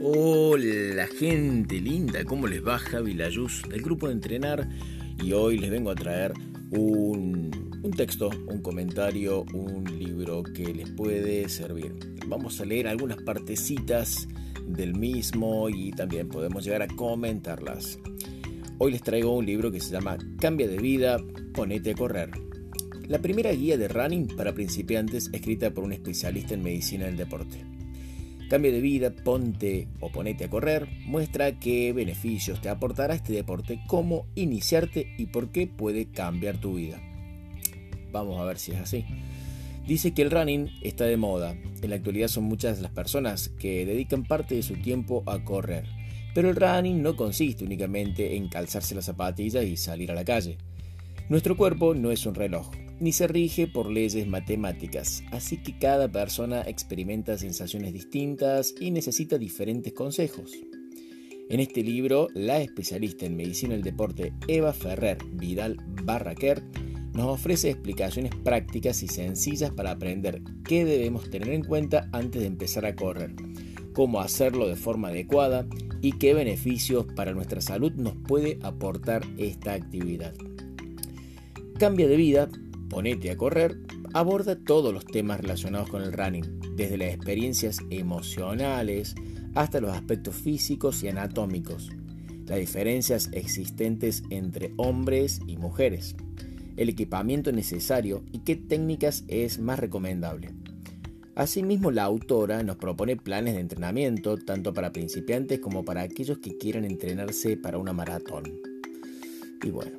Hola gente linda, ¿cómo les va Javi Layuz del grupo de Entrenar? Y hoy les vengo a traer un, texto, un comentario, un libro que les puede servir. Vamos a leer algunas partecitas del mismo y también podemos llegar a comentarlas. Hoy les traigo un libro que se llama Cambia de vida, ponete a correr. La primera guía de running para principiantes escrita por un especialista en medicina del deporte. Cambio de vida, ponte o ponete a correr, muestra qué beneficios te aportará este deporte, cómo iniciarte y por qué puede cambiar tu vida. Vamos a ver si es así. Dice que el running está de moda. En la actualidad son muchas las personas que dedican parte de su tiempo a correr. Pero el running no consiste únicamente en calzarse las zapatillas y salir a la calle. Nuestro cuerpo no es un reloj, ni se rige por leyes matemáticas, así que cada persona experimenta sensaciones distintas y necesita diferentes consejos. En este libro, la especialista en medicina del deporte Eva Ferrer Vidal Barraquer nos ofrece explicaciones prácticas y sencillas para aprender qué debemos tener en cuenta antes de empezar a correr, cómo hacerlo de forma adecuada y qué beneficios para nuestra salud nos puede aportar esta actividad. Cambia de vida Ponete a correr aborda todos los temas relacionados con el running, desde las experiencias emocionales hasta los aspectos físicos y anatómicos, las diferencias existentes entre hombres y mujeres, el equipamiento necesario y qué técnicas es más recomendable. Asimismo, la autora nos propone planes de entrenamiento tanto para principiantes como para aquellos que quieran entrenarse para una maratón. Y bueno,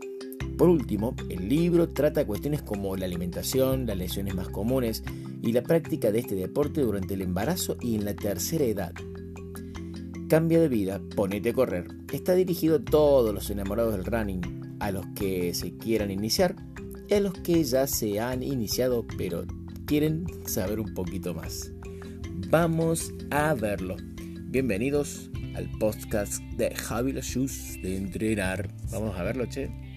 por último, el libro trata cuestiones como la alimentación, las lesiones más comunes y la práctica de este deporte durante el embarazo y en la tercera edad. Cambia de vida, ponete a correr. Está dirigido a todos los enamorados del running, a los que se quieran iniciar y a los que ya se han iniciado pero quieren saber un poquito más. Vamos a verlo. Bienvenidos al podcast de Javi Shoes de entrenar. Vamos a verlo, che.